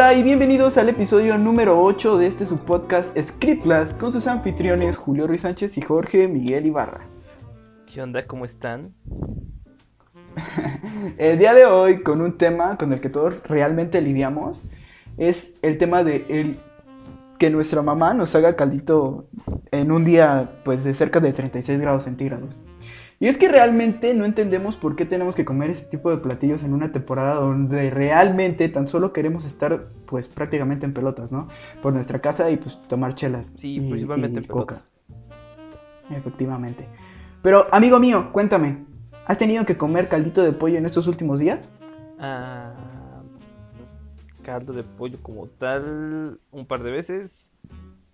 Hola y bienvenidos al episodio número 8 de este subpodcast Scriptlas con sus anfitriones Julio Ruiz Sánchez y Jorge Miguel Ibarra. ¿Qué onda? ¿Cómo están? el día de hoy con un tema con el que todos realmente lidiamos es el tema de el, que nuestra mamá nos haga caldito en un día pues de cerca de 36 grados centígrados. Y es que realmente no entendemos por qué tenemos que comer ese tipo de platillos en una temporada donde realmente tan solo queremos estar pues prácticamente en pelotas, ¿no? Por nuestra casa y pues tomar chelas. Sí, principalmente en pelotas. Efectivamente. Pero amigo mío, cuéntame, ¿has tenido que comer caldito de pollo en estos últimos días? Ah, caldo de pollo como tal un par de veces,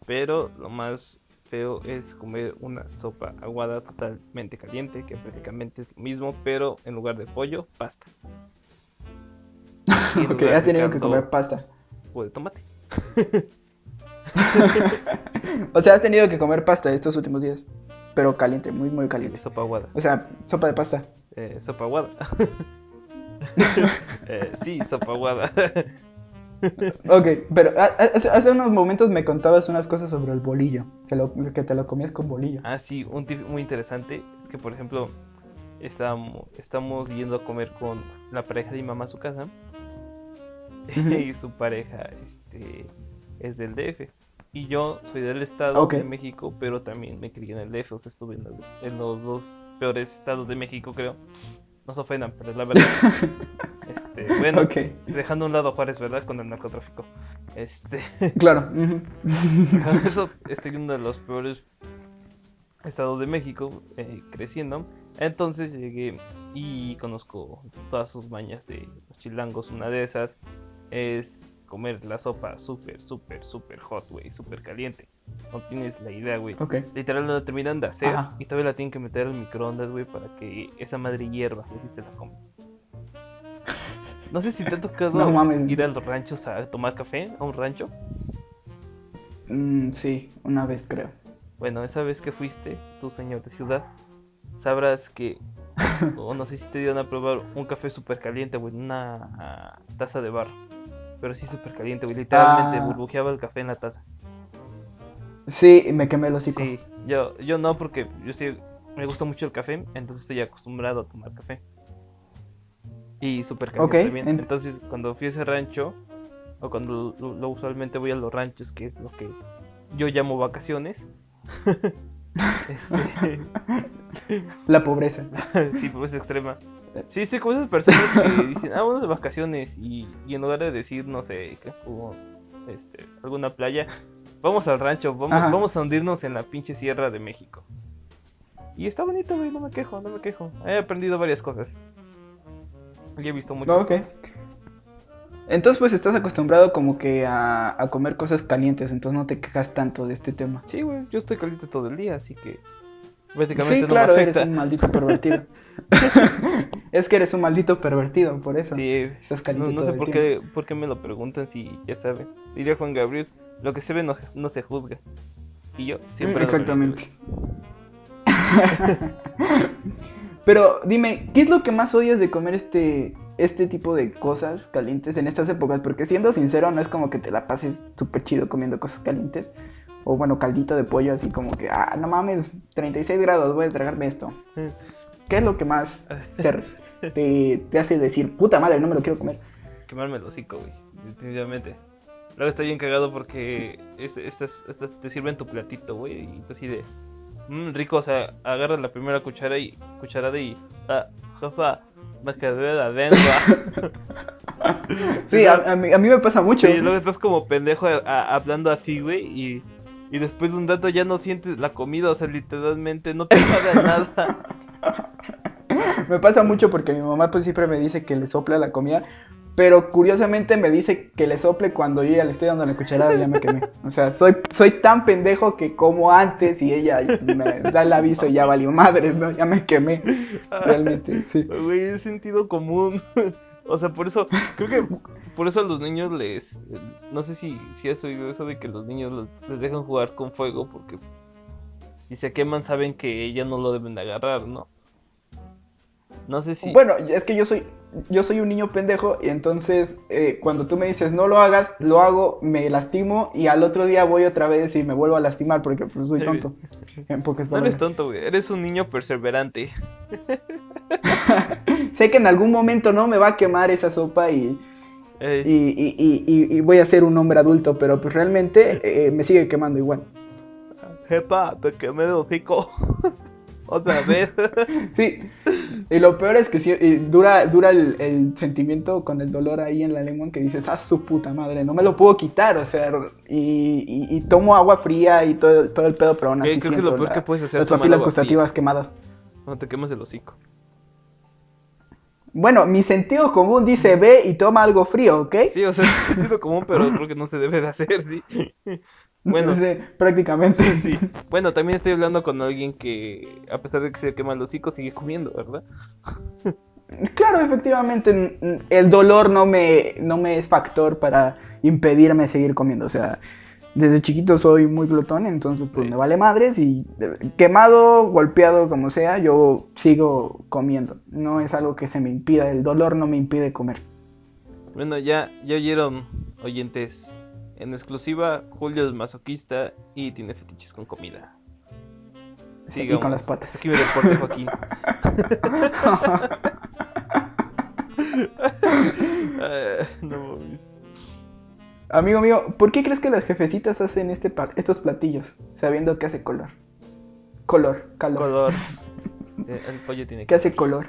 pero lo más feo es comer una sopa aguada totalmente caliente, que prácticamente es lo mismo, pero en lugar de pollo, pasta. ok, has tenido que comer pasta. O de tomate. o sea, has tenido que comer pasta estos últimos días. Pero caliente, muy, muy caliente. Sopa aguada. O sea, sopa de pasta. Eh, sopa aguada. eh, sí, sopa aguada. Ok, pero hace, unos momentos me contabas unas cosas sobre el bolillo, que, lo, que te lo comías con bolillo. Ah, sí, un tip muy interesante es que, por ejemplo, estamos, estamos yendo a comer con la pareja de mi mamá a su casa y su pareja este, es del DF. Y yo soy del estado de México, pero también me crié en el DF, o sea, estuve en los, en los dos peores estados de México, creo no se ofendan, pero es la verdad. Este, bueno, dejando a un lado Juárez, ¿verdad? Con el narcotráfico. Este. Claro. eso estoy en uno de los peores estados de México, eh, creciendo. Entonces llegué y conozco todas sus mañas de los chilangos. Una de esas es comer la sopa súper, súper, súper hot, güey, súper caliente. No tienes la idea, güey. Literal la terminan de hacer y todavía la tienen que meter al microondas, güey, para que esa madre hierva y así se la come. No sé si te ha tocado ir a los ranchos a tomar café, a un rancho. Mm, sí, una vez creo. Bueno, esa vez que fuiste, tú señor de ciudad, sabrás que, o no sé si te dieron a probar un café súper caliente, güey, una taza de barro. Pero sí súper caliente, güey, literalmente ah. burbujeaba el café en la taza. Sí, me quemé el hocico. Sí, yo, yo no, porque yo sí, me gusta mucho el café, entonces estoy acostumbrado a tomar café. Y súper caliente también. Entonces, cuando fui a ese rancho, o cuando lo, usualmente voy a los ranchos, que es lo que yo llamo vacaciones. este... La pobreza. sí, pobreza extrema. Sí, sí, como esas personas que dicen, ah, vamos de vacaciones y, y en lugar de decir, no sé, que, este, alguna playa, Vamos al rancho, vamos, vamos a hundirnos en la pinche sierra de México. Y está bonito, güey, no me quejo, no me quejo. He aprendido varias cosas. Y he visto muchas cosas. Entonces pues estás acostumbrado como que a, a, comer cosas calientes, entonces no te quejas tanto de este tema. Sí, güey, yo estoy caliente todo el día, así que básicamente sí, claro, eres un maldito pervertido. es que eres un maldito pervertido, por eso. Sí, estás caliente no, no sé por qué, por qué me lo preguntan si ya saben. Diría Juan Gabriel, lo que se ve no, no se juzga. Y yo siempre... Exactamente. Pero dime, ¿qué es lo que más odias de comer este, este tipo de cosas calientes en estas épocas? Porque siendo sincero, no es como que te la pases súper chido comiendo cosas calientes. O bueno, caldito de pollo, así como que, ah, no mames, 36 grados, voy a tragarme esto. ¿Qué es lo que más te, te hace decir, puta madre, no me lo quiero comer? Quemarme el hocico, güey, definitivamente. Luego está bien cagado porque estas, te sirven tu platito, güey. Y tú así de. Mmm, rico, o sea, agarras la primera cuchara y, cucharada y. Ah, jefa, más que de la lengua. sí, a, mí, a, mí, me pasa mucho. Y luego estás como pendejo hablando así, güey. Y, y después de un dato ya no sientes la comida, o sea, literalmente no te sabe nada. me pasa mucho porque mi mamá pues siempre me dice que le sopla la comida, pero curiosamente me dice que le sople cuando yo ya le estoy dando la cucharada y ya me quemé. O sea, soy, soy tan pendejo que como antes y ella me da el aviso y ya valió madre, ¿no? Ya me quemé. Realmente, sí. Güey, es sentido común. O sea, por eso, creo que por eso a los niños les. No sé si, si has oído eso de que los niños les dejan jugar con fuego porque si se queman saben que ya no lo deben de agarrar, ¿no? No sé si. Bueno, es que yo soy yo soy un niño pendejo y entonces eh, cuando tú me dices no lo hagas, lo hago, me lastimo y al otro día voy otra vez y me vuelvo a lastimar porque pues soy tonto. En pocas No eres tonto, güey. Eres un niño perseverante. sé que en algún momento no me va a quemar esa sopa y, y, y- y- y- y voy a ser un hombre adulto, pero pues realmente eh, me sigue quemando igual. Jepa, me quemé el hocico. Otra vez. Sí, y lo peor es que sí, dura, dura el, el sentimiento con el dolor ahí en la lengua que dices, ah, su puta madre, no me lo puedo quitar, o sea, y, y- y tomo agua fría y todo, el- todo el pedo, pero aún así creo que lo peor la- que puedes hacer las es tomar papilas gustativas quemadas. No te quemes el hocico. Bueno, mi sentido común dice, ve y toma algo frío, ¿ok? Sí, o sea, es sentido común, pero creo que no se debe de hacer, sí. Bueno, Sí, prácticamente. sí. Bueno, también estoy hablando con alguien que, a pesar de que se quema el hocico, sigue comiendo, ¿verdad? Claro, efectivamente, el dolor no me, no me es factor para impedirme seguir comiendo. O sea, desde chiquito soy muy glotón, entonces pues Sí. me vale madres y eh, quemado, golpeado, como sea, yo sigo comiendo. No es algo que se me impida, el dolor no me impide comer. Bueno, ya, ya oyeron, oyentes. En exclusiva, Julio es masoquista y tiene fetiches con comida. Sigamos. con las patas. Aquí mi reporte, Joaquín. Ah, no. Amigo mío, ¿por qué crees que las jefecitas hacen este pa- estos platillos sabiendo que hace color? Color, calor. Color. El pollo tiene ¿Qué hace color?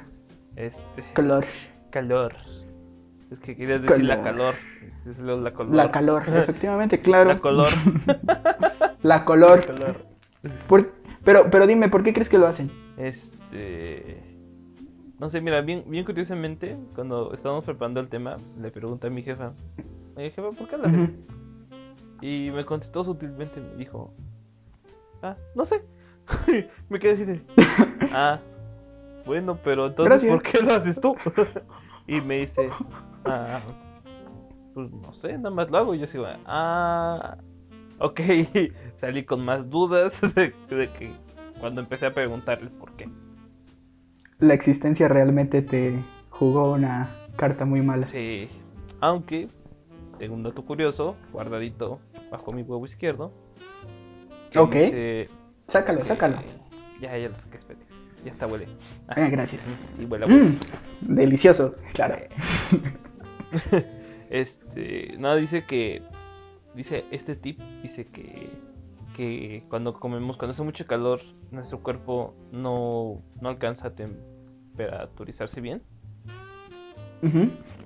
Este. Color. Calor. Es que querías decir la calor. La color. La calor, efectivamente, claro. La color. La color. La color. Por- pero, pero dime, ¿por qué crees que lo hacen? Este. No sé, mira, bien, bien curiosamente, cuando estábamos preparando el tema, le pregunté a mi jefa, oye jefa, ¿por qué lo hacen? Y me contestó sutilmente, me dijo, ah, no sé. me quedé así de, ah, bueno, pero entonces, Gracias. ¿por qué lo haces tú? y me dice, ah, pues no sé, nada más lo hago. Y yo sigo, ah, ok, salí con más dudas de, de que cuando empecé a preguntarle por qué. La existencia realmente te jugó una carta muy mala. Sí, aunque tengo un dato curioso guardadito bajo mi huevo izquierdo. Ok. dice Sácalo, que- sácalo. Ya, ya lo saqué, espérate. Ya está, huele. Ah, gracias. Sí, huele a huevo. Mm, delicioso, claro. Este, no, dice que, dice, este tip dice que, que cuando comemos, cuando hace mucho calor, nuestro cuerpo no, no alcanza a temperaturizarse bien.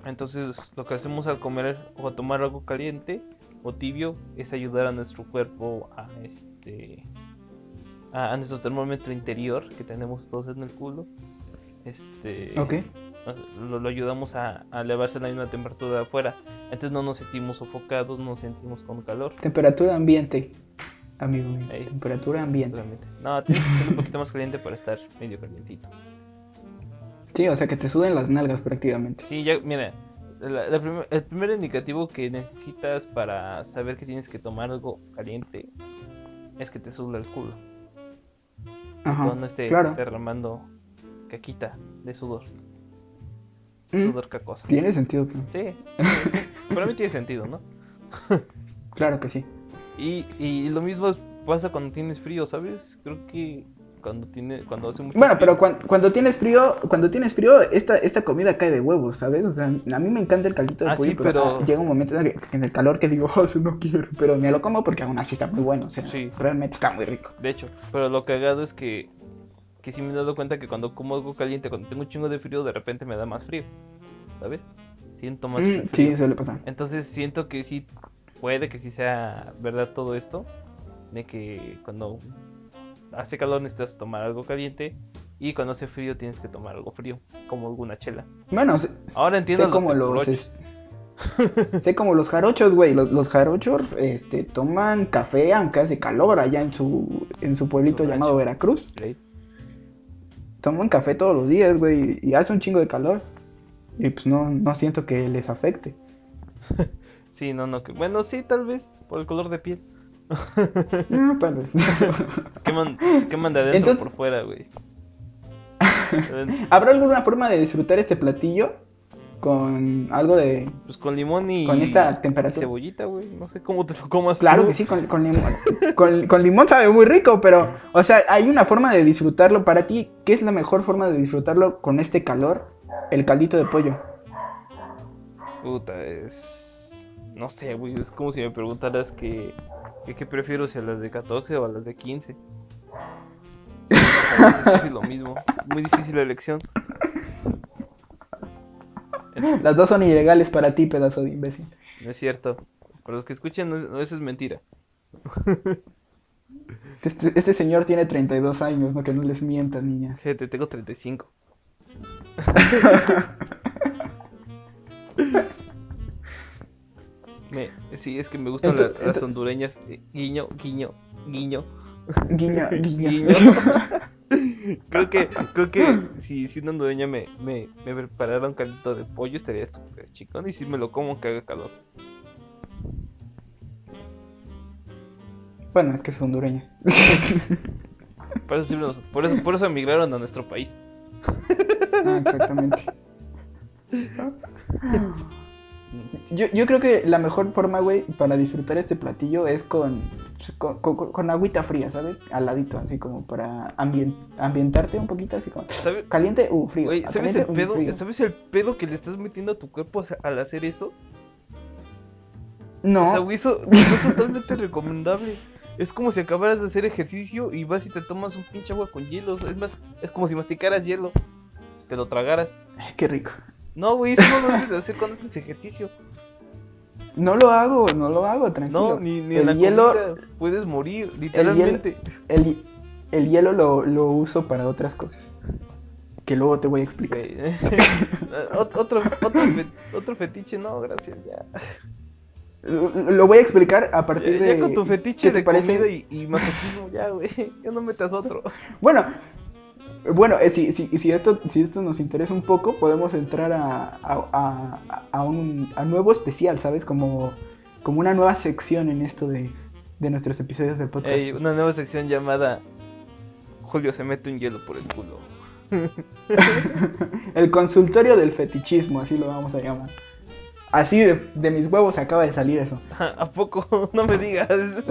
Entonces, lo que hacemos al comer o a tomar algo caliente o tibio es ayudar a nuestro cuerpo a este a, a nuestro termómetro interior que tenemos todos en el culo. Este. Lo, lo ayudamos a, a elevarse a la misma temperatura de afuera. Entonces no nos sentimos sofocados, no nos sentimos con calor. Temperatura ambiente, amigo mío. Temperatura ambiente. No, tienes que ser un poquito más caliente para estar medio calientito. Sí, o sea que te suden las nalgas prácticamente. Sí, ya, mira, la- la prim- el primer indicativo que necesitas para saber que tienes que tomar algo caliente es que te suda el culo. Ajá. Todo no esté claro. derramando caquita de sudor. Mm, Sudor cacosa. Tiene sentido. que- Sí, para mí tiene sentido, ¿no? Claro que sí. Y, y lo mismo es- pasa cuando tienes frío, ¿sabes? Creo que cuando tiene cuando hace mucho Bueno, frío- pero cuan- cuando tienes frío, cuando tienes frío, esta, esta comida cae de huevos, ¿sabes? O sea, a mí me encanta el caldito de Ah, pollo, sí, pero, pero- ah, llega un momento en el, que- en el calor que digo, oh, no quiero, pero me lo como porque aún así está muy bueno, o sea, Sí. realmente está muy rico. De hecho, pero lo cagado es que, que sí me he dado cuenta que cuando como algo caliente, cuando tengo un chingo de frío, de repente me da más frío. ¿Sabes? Siento más Mm, frío. sí, suele pasar. Entonces siento que sí, puede que sí sea verdad todo esto. De que cuando hace calor necesitas tomar algo caliente. Y cuando hace frío tienes que tomar algo frío, como alguna chela. Bueno, Ahora entiendo sé los como los, teporochos. es- sé como los jarochos, güey, los, los jarochos, este, toman café aunque hace calor allá en su, en su pueblito Su llamado. Veracruz. ¿sí? Toman café todos los días, güey, y hace un chingo de calor. Y pues no, no siento que les afecte. Sí, no, no. que- Bueno, sí, tal vez por el color de piel. No, tal vez. Se queman, se queman de adentro Entonces- por fuera, güey. ¿Habrá alguna forma de disfrutar este platillo con algo de... Pues con limón y. Con esta temperatura. cebollita, güey. No sé cómo te lo comas. Claro tú. que sí, con, con limón. con, con limón sabe muy rico, pero, o sea, hay una forma de disfrutarlo. Para ti, ¿qué es la mejor forma de disfrutarlo con este calor? El caldito de pollo. Puta, es. No sé, güey. Es como si me preguntaras que. que ¿Qué prefiero, si a las de 14 o a las de 15? O sea, es casi lo mismo. Muy difícil la elección. Las dos son ilegales para ti, pedazo de imbécil. No es cierto. Para los que escuchen, no es- no, eso es mentira. Este, este señor tiene 32 años, no que no les mientas, niñas. Gente, tengo 35. Me, sí, es que me gustan la- las hondureñas. Eh, Guiño, guiño, guiño. Guiño, guiño. Guiño. creo que, creo que si, si una hondureña me, me, me preparara un caldito de pollo estaría súper chicón. Y si me lo como que haga calor. Bueno, es que es hondureña. Eso, por eso, por eso emigraron a nuestro país. Ah, exactamente. Yo, yo creo que la mejor forma, güey, para disfrutar este platillo es con, con, con- con agüita fría, ¿sabes? Al ladito, así como para ambien- ambientarte un poquito, así como ¿Sabe- caliente, uh, frío. Ah, ¿sabes el caliente, uh, pedo? frío. ¿Sabes el pedo que le estás metiendo a tu cuerpo o al hacer eso? No, O sea, güey, eso no es totalmente recomendable. Es como si acabaras de hacer ejercicio y vas y te tomas un pinche agua con hielo. Es más, es como si masticaras hielo. Te lo tragaras. qué rico. No, güey, eso no lo debes de hacer cuando haces ejercicio. No lo hago, no lo hago, tranquilo. No, ni, ni el en la hielo, puedes morir, literalmente. el, el hielo lo, lo uso para otras cosas. Que luego te voy a explicar. Ot- otro, otro, fe- otro fetiche, no, gracias, ya. Lo, lo voy a explicar a partir Ya, de. ya con tu fetiche ¿qué te de comida y, y masoquismo, ya, güey. Ya no metas otro. Bueno, bueno, eh, si, si, si, esto, si esto nos interesa un poco, podemos entrar a, a, a, a un a nuevo especial, ¿sabes? Como, como una nueva sección en esto de, de nuestros episodios del podcast. Una nueva sección llamada Julio se mete un hielo por el culo. El consultorio del fetichismo, así lo vamos a llamar. Así de, de mis huevos acaba de salir eso. ¿A poco? No me digas.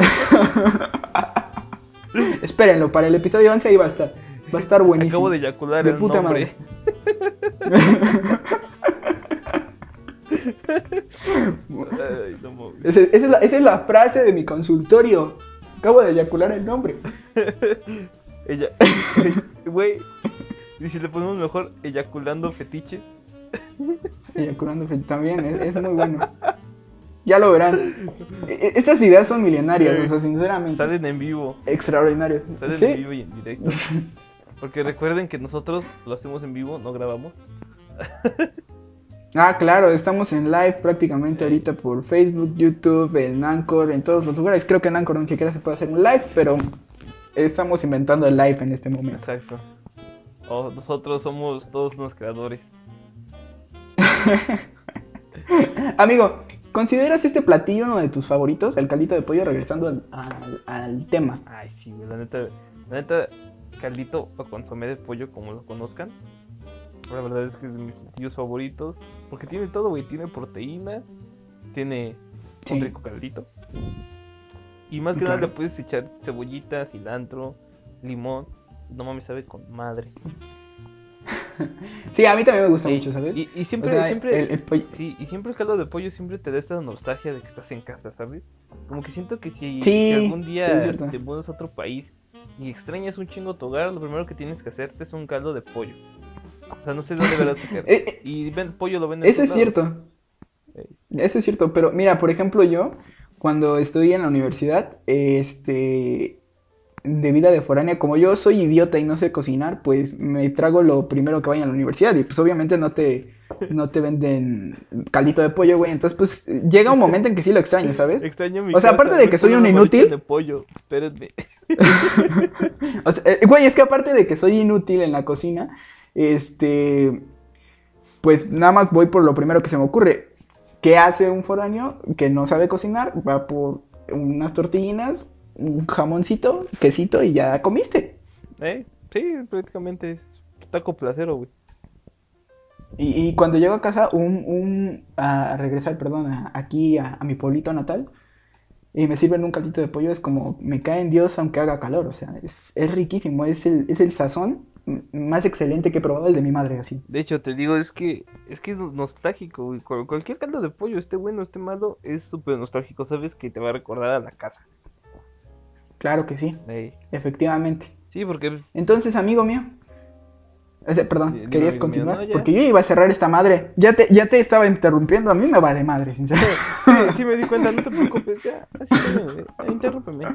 Espérenlo, para el episodio 11 ahí va a estar. Va a estar buenísimo. Acabo de eyacular De el puta nombre. Ay, no esa, es la, esa es la frase de mi consultorio. Acabo de eyacular el nombre. Ella, güey. Y si le ponemos mejor eyaculando fetiches. Eyaculando fe- también, es, es muy bueno. Ya lo verán. E- e- Estas ideas son milenarias, o sea, sinceramente. Salen en vivo. Extraordinarias. Salen Sí. en vivo y en directo. Porque recuerden que nosotros lo hacemos en vivo, no grabamos. Ah, claro, estamos en live prácticamente ahorita por Facebook, YouTube, en Anchor, en todos los lugares. Creo que en Anchor ni siquiera se puede hacer un live, pero estamos inventando el live en este momento. Exacto. Nosotros somos todos unos creadores. Amigo, ¿consideras este platillo uno de tus favoritos, el caldito de pollo, regresando al, al- al tema? Ay, sí, la neta, la neta, caldito o consomé de pollo, como lo conozcan. La verdad es que es de mis platillos favoritos. Porque tiene todo, güey. Tiene proteína, tiene Sí. un rico caldito. Y más que nada le puedes echar cebollita, cilantro, limón. No mames, sabe con madre. Sí, a mí también me gusta mucho, ¿sabes? Y, y siempre, O sea, siempre, el- el pollo- sí, y siempre el caldo de pollo siempre te da esta nostalgia de que estás en casa, ¿sabes? Como que siento que si, Sí, si algún día te mudas a otro país y extrañas un chingo tu hogar, lo primero que tienes que hacerte es un caldo de pollo. O sea, no sé dónde verás sacar. Eh, Y ven, pollo lo venden en Eso es cierto. Eso es cierto, pero mira, por ejemplo, yo, cuando estudié en la universidad, este, de vida de foránea, como yo soy idiota y no sé cocinar, pues me trago lo primero que vaya a la universidad y pues obviamente no te, no te venden caldito de pollo, güey, entonces pues llega un momento en que sí lo extraño, ¿sabes? Extraño mi O sea, casa, aparte de que soy un inútil. de pollo, espérenme. O sea, eh, güey, es que aparte de que soy inútil en la cocina, este, pues nada más voy por lo primero que se me ocurre. ¿Qué hace un foráneo que no sabe cocinar? Va por unas tortillinas, un jamoncito, quesito y ya comiste. ¿Eh? Sí, prácticamente es taco placero, güey. Y, y cuando llego a casa, un, un, a regresar, perdón, a- aquí a, a mi pueblito natal, y me sirven un caldito de pollo, es como, me cae en Dios aunque haga calor, o sea, es, es riquísimo, es el, es el sazón más excelente que he probado, el de mi madre, así. De hecho, te digo, es que es que es nostálgico, Cualquier caldo de pollo, esté bueno, esté malo, es súper nostálgico. Sabes que te va a recordar a la casa. Claro que sí, Ey. efectivamente. Sí, porque Entonces, amigo mío, ese- perdón, ¿querías continuar? no. Porque yo iba a cerrar esta madre, ya te, ya te estaba interrumpiendo, a mí me vale madre, sinceramente. sí, sí me di cuenta, no te preocupes, ya. Así güey. Ah, Interrúmpeme.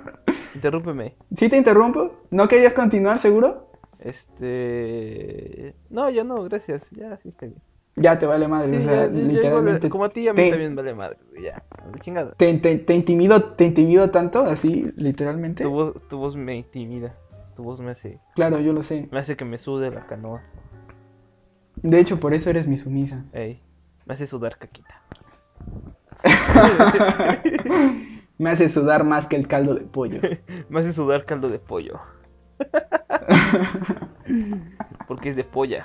Interrúmpeme. ¿Sí te interrumpo? ¿No querías continuar, seguro? Este. No, ya no, gracias. Ya, sí está bien. Ya te vale madre, Sí, o ya, sea, ya- ya igual, literalmente. como a ti, a mí te- también vale madre. Ya, chingada. Te, te, te intimido, te intimido tanto, así, literalmente. Tu voz, tu voz me intimida. Tu voz me hace, Claro, yo lo sé. me hace que me sude la canoa. De hecho, por eso eres mi sumisa. Ey, me hace sudar caquita. Me hace sudar más que el caldo de pollo. Me hace sudar caldo de pollo. Porque es de polla.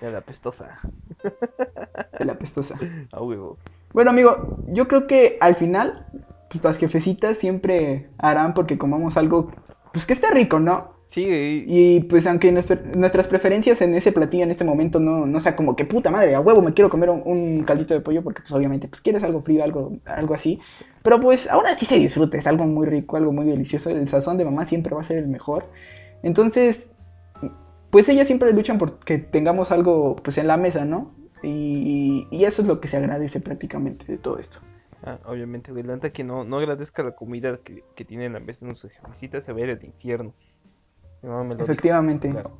Ya la pestosa. De la pestosa. A huevo. Bueno, amigo, yo creo que al final, pues, las jefecitas siempre harán porque comamos algo, pues que esté rico, ¿no? Sí, y- Y pues aunque nuestra- nuestras preferencias en ese platillo en este momento no, no sea como que puta madre, a huevo me quiero comer un, un caldito de pollo porque pues obviamente pues quieres algo frío, algo, algo así. Pero pues aún así se disfruta, es algo muy rico, algo muy delicioso. El sazón de mamá siempre va a ser el mejor. Entonces, pues ellas siempre luchan por que tengamos algo pues en la mesa, ¿no? Y, y eso es lo que se agradece prácticamente de todo esto. Ah, obviamente, güey. La que no, no agradezca la comida que, que tiene en la mesa de sus jefecitas se va a ir al infierno. Me lo Efectivamente. claro.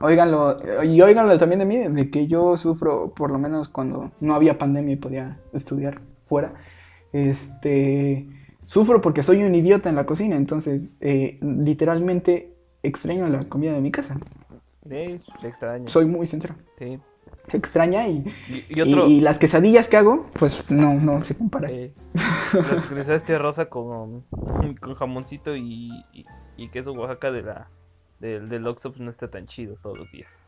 Óiganlo, y óiganlo también de mí, de que yo sufro, por lo menos cuando no había pandemia y podía estudiar fuera, este, sufro porque soy un idiota en la cocina, entonces eh, literalmente extraño la comida de mi casa. Ey, se extraña. Soy muy sincero. Sí. Extraña y, Y, y otro. y- y las quesadillas que hago, pues no, no se compara. eh, la sincronizaste rosa con, con jamoncito y, y, queso Oaxaca de la, del, del Oxxo pues, no está tan chido todos los días.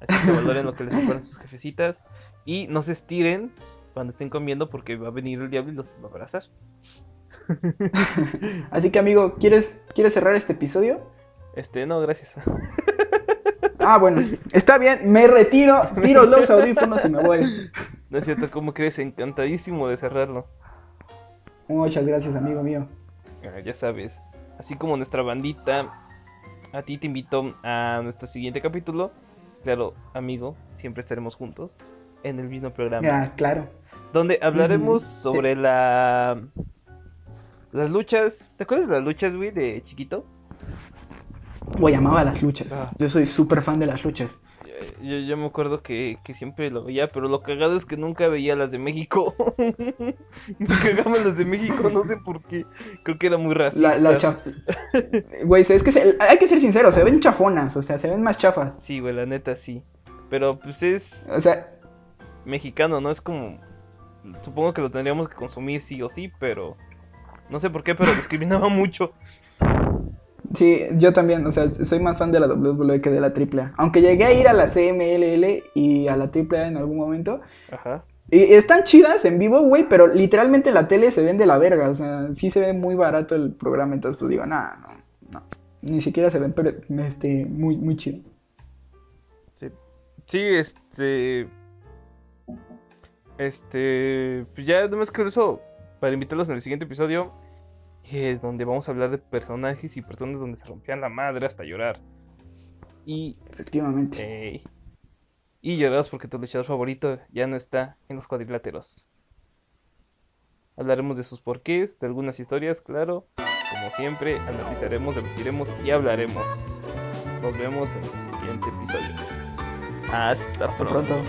Así que valoren lo que les recuerdan sus jefecitas y no se estiren cuando estén comiendo porque va a venir el diablo y los va a abrazar. Así que amigo, ¿quieres, ¿quieres cerrar este episodio? Este, no, gracias. Ah, bueno, está bien, me retiro, tiro los audífonos y me voy. No es cierto, ¿cómo crees? Encantadísimo de cerrarlo. Muchas gracias, amigo mío. Ah, ya sabes. Así como nuestra bandita, a ti te invito a nuestro siguiente capítulo. Claro, amigo, siempre estaremos juntos en el mismo programa. Ya, claro. Donde hablaremos sobre la... Las luchas. ¿Te acuerdas de las luchas, güey, de chiquito? Güey, amaba las luchas. Ah. Yo soy súper fan de las luchas. Yo, yo- me acuerdo que, que siempre lo veía, pero lo cagado es que nunca veía las de México. me cagaban las de México, no sé por qué. Creo que era muy racista. La, la chaf- Güey, es que se- hay que ser sincero, se ven chafonas, o sea, se ven más chafas. Sí, güey, la neta sí. Pero pues es O sea, mexicano, ¿no? Es como... Supongo que lo tendríamos que consumir sí o sí, pero... No sé por qué, pero discriminaba mucho. Sí, yo también, o sea, soy más fan de la WWE que de la AAA. Aunque llegué a ir a la CMLL y a la AAA en algún momento. Ajá. Y están chidas en vivo, güey, pero literalmente en la tele se ven de la verga. O sea, sí se ve muy barato el programa, entonces pues digo, nada, no, no. Ni siquiera se ven pero, este, muy, muy chido. Sí. Sí, este... Este... Pues ya, nomás que eso, para invitarlos en el siguiente episodio, eh, donde vamos a hablar de personajes y personas donde se rompían la madre hasta llorar. Y. Efectivamente. Eh, y llorarás porque tu luchador favorito ya no está en los cuadriláteros. Hablaremos de sus porqués, de algunas historias, claro. Como siempre, analizaremos, debatiremos y hablaremos. Nos vemos en el siguiente episodio. Hasta, pronto.